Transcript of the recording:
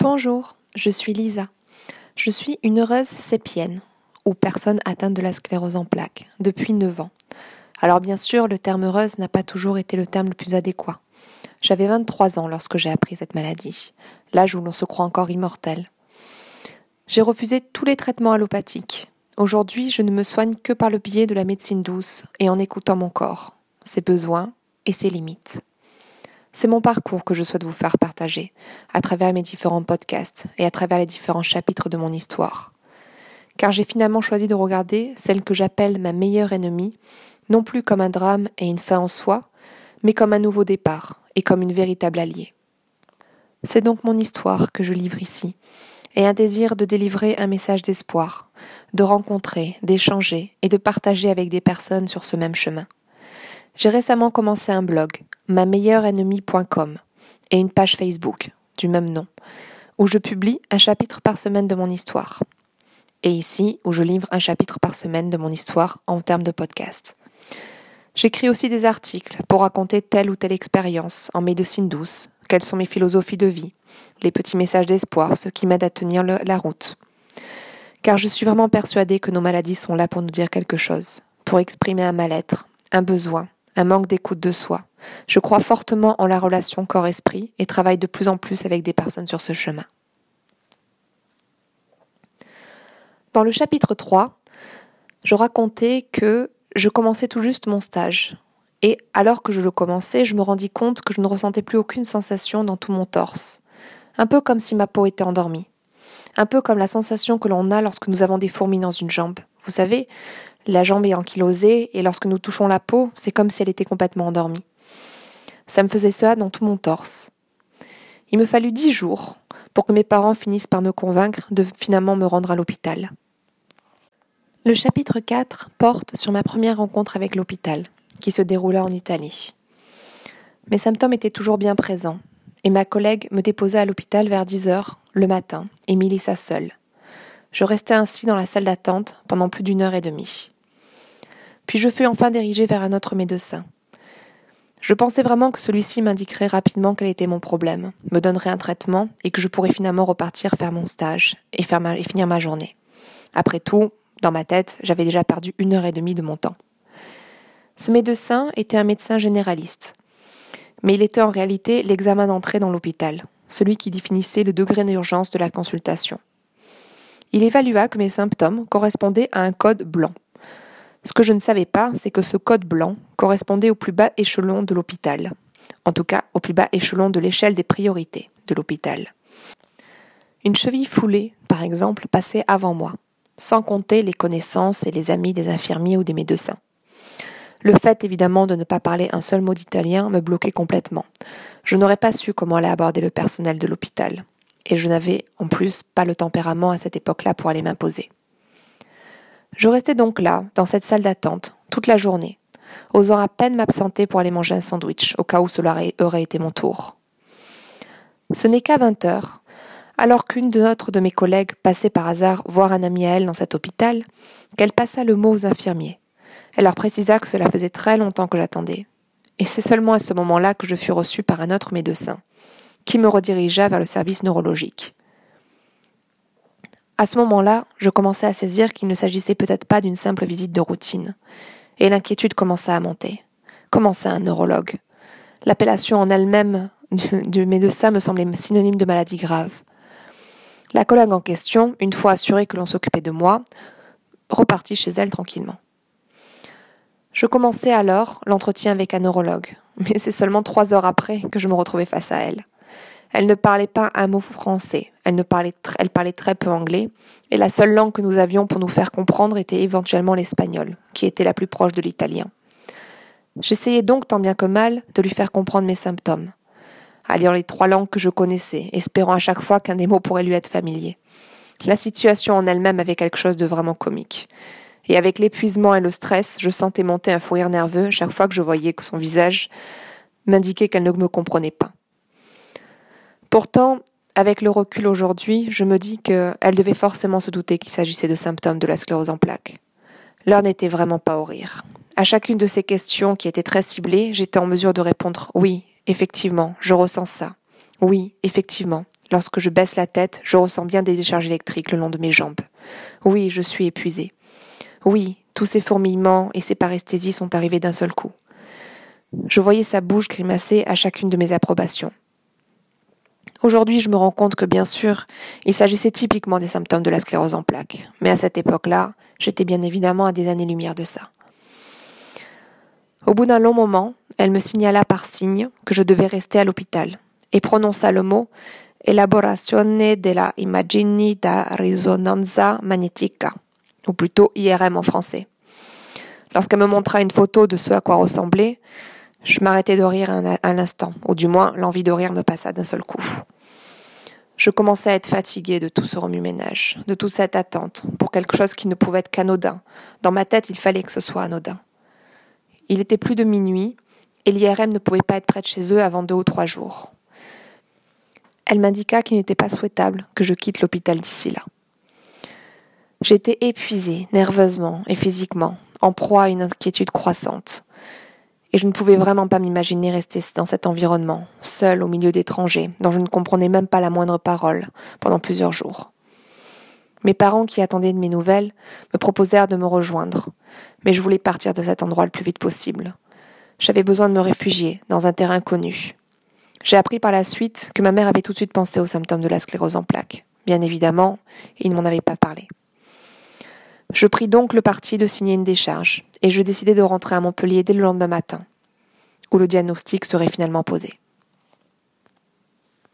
Bonjour, je suis Lisa. Je suis une heureuse sépienne, ou personne atteinte de la sclérose en plaques, depuis 9 ans. Alors bien sûr, le terme heureuse n'a pas toujours été le terme le plus adéquat. J'avais 23 ans lorsque j'ai appris cette maladie, l'âge où l'on se croit encore immortel. J'ai refusé tous les traitements allopathiques. Aujourd'hui, je ne me soigne que par le biais de la médecine douce et en écoutant mon corps, ses besoins et ses limites. C'est mon parcours que je souhaite vous faire partager, à travers mes différents podcasts et à travers les différents chapitres de mon histoire. Car j'ai finalement choisi de regarder celle que j'appelle ma meilleure ennemie, non plus comme un drame et une fin en soi, mais comme un nouveau départ et comme une véritable alliée. C'est donc mon histoire que je livre ici, et un désir de délivrer un message d'espoir, de rencontrer, d'échanger et de partager avec des personnes sur ce même chemin. J'ai récemment commencé un blog, ma meilleure ennemie.com, et une page Facebook du même nom, où je publie un chapitre par semaine de mon histoire. Et ici, où je livre un chapitre par semaine de mon histoire en termes de podcast. J'écris aussi des articles pour raconter telle ou telle expérience en médecine douce, quelles sont mes philosophies de vie, les petits messages d'espoir, ce qui m'aide à tenir la route. Car je suis vraiment persuadée que nos maladies sont là pour nous dire quelque chose, pour exprimer un mal-être, un besoin, un manque d'écoute de soi. Je crois fortement en la relation corps-esprit et travaille de plus en plus avec des personnes sur ce chemin. Dans le chapitre 3, je racontais que je commençais tout juste mon stage. Et alors que je le commençais, je me rendis compte que je ne ressentais plus aucune sensation dans tout mon torse. Un peu comme si ma peau était endormie. Un peu comme la sensation que l'on a lorsque nous avons des fourmis dans une jambe. Vous savez, la jambe est ankylosée et lorsque nous touchons la peau, c'est comme si elle était complètement endormie. Ça me faisait ça dans tout mon torse. Il me fallut dix jours pour que mes parents finissent par me convaincre de finalement me rendre à l'hôpital. Le chapitre 4 porte sur ma première rencontre avec l'hôpital, qui se déroula en Italie. Mes symptômes étaient toujours bien présents, et ma collègue me déposa à l'hôpital vers 10 heures le matin et m'y seule. Je restai ainsi dans la salle d'attente pendant plus d'une heure et demie. Puis je fus enfin dirigée vers un autre médecin. Je pensais vraiment que celui-ci m'indiquerait rapidement quel était mon problème, me donnerait un traitement et que je pourrais finalement repartir faire mon stage et, et finir ma journée. Après tout, dans ma tête, j'avais déjà perdu une heure et demie de mon temps. Ce médecin était un médecin généraliste, mais il était en réalité l'examen d'entrée dans l'hôpital, celui qui définissait le degré d'urgence de la consultation. Il évalua que mes symptômes correspondaient à un code blanc. Ce que je ne savais pas, c'est que ce code blanc correspondait au plus bas échelon de l'hôpital, en tout cas au plus bas échelon de l'échelle des priorités de l'hôpital. Une cheville foulée, par exemple, passait avant moi, sans compter les connaissances et les amis des infirmiers ou des médecins. Le fait évidemment de ne pas parler un seul mot d'italien me bloquait complètement. Je n'aurais pas su comment aller aborder le personnel de l'hôpital. Et je n'avais en plus pas le tempérament à cette époque-là pour aller m'imposer. Je restais donc là, dans cette salle d'attente, toute la journée, osant à peine m'absenter pour aller manger un sandwich, au cas où cela aurait été mon tour. Ce n'est qu'à 20 heures, alors qu'une de notre de mes collègues passait par hasard voir un ami à elle dans cet hôpital, qu'elle passa le mot aux infirmiers. Elle leur précisa que cela faisait très longtemps que j'attendais. Et c'est seulement à ce moment-là que je fus reçue par un autre médecin, qui me redirigea vers le service neurologique. À ce moment-là, je commençais à saisir qu'il ne s'agissait peut-être pas d'une simple visite de routine, et l'inquiétude commença à monter. Comment un neurologue L'appellation en elle-même du, médecin me semblait synonyme de maladie grave. La collègue en question, une fois assurée que l'on s'occupait de moi, repartit chez elle tranquillement. Je commençais alors l'entretien avec un neurologue, mais c'est seulement trois heures après que je me retrouvais face à elle. Elle ne parlait pas un mot français, elle, parlait très peu anglais, et la seule langue que nous avions pour nous faire comprendre était éventuellement l'espagnol, qui était la plus proche de l'italien. J'essayais donc tant bien que mal de lui faire comprendre mes symptômes, alliant les trois langues que je connaissais, espérant à chaque fois qu'un des mots pourrait lui être familier. La situation en elle-même avait quelque chose de vraiment comique. Et avec l'épuisement et le stress, je sentais monter un fou rire nerveux chaque fois que je voyais que son visage m'indiquait qu'elle ne me comprenait pas. Pourtant, avec le recul aujourd'hui, je me dis qu'elle devait forcément se douter qu'il s'agissait de symptômes de la sclérose en plaques. L'heure n'était vraiment pas au rire. À chacune de ces questions qui étaient très ciblées, j'étais en mesure de répondre oui, effectivement, je ressens ça. Oui, effectivement, Lorsque je baisse la tête, je ressens bien des décharges électriques le long de mes jambes. Oui, je suis épuisée. Oui, tous ces fourmillements et ces paresthésies sont arrivés d'un seul coup. Je voyais sa bouche grimacer à chacune de mes approbations. Aujourd'hui, je me rends compte que bien sûr, il s'agissait typiquement des symptômes de la sclérose en plaques, mais à cette époque-là, j'étais bien évidemment à des années-lumière de ça. Au bout d'un long moment, elle me signala par signe que je devais rester à l'hôpital et prononça le mot Elaborazione della immagini da risonanza magnetica, ou plutôt IRM en français. Lorsqu'elle me montra une photo de ce à quoi ressemblait, je m'arrêtai de rire un, un instant, ou du moins l'envie de rire me passa d'un seul coup. Je commençais à être fatiguée de tout ce remue-ménage, de toute cette attente, pour quelque chose qui ne pouvait être qu'anodin. Dans ma tête, il fallait que ce soit anodin. Il était plus de minuit, et l'IRM ne pouvait pas être près de chez eux avant deux ou trois jours. Elle m'indiqua qu'il n'était pas souhaitable que je quitte l'hôpital d'ici là. J'étais épuisée, nerveusement et physiquement, en proie à une inquiétude croissante. Et je ne pouvais vraiment pas m'imaginer rester dans cet environnement, seule au milieu d'étrangers, dont je ne comprenais même pas la moindre parole, pendant plusieurs jours. Mes parents, qui attendaient de mes nouvelles, me proposèrent de me rejoindre, mais je voulais partir de cet endroit le plus vite possible. J'avais besoin de me réfugier dans un terrain connu. J'ai appris par la suite que ma mère avait tout de suite pensé aux symptômes de la sclérose en plaques. Bien évidemment, il ne m'en avait pas parlé. Je pris donc le parti de signer une décharge, et je décidai de rentrer à Montpellier dès le lendemain matin, où le diagnostic serait finalement posé.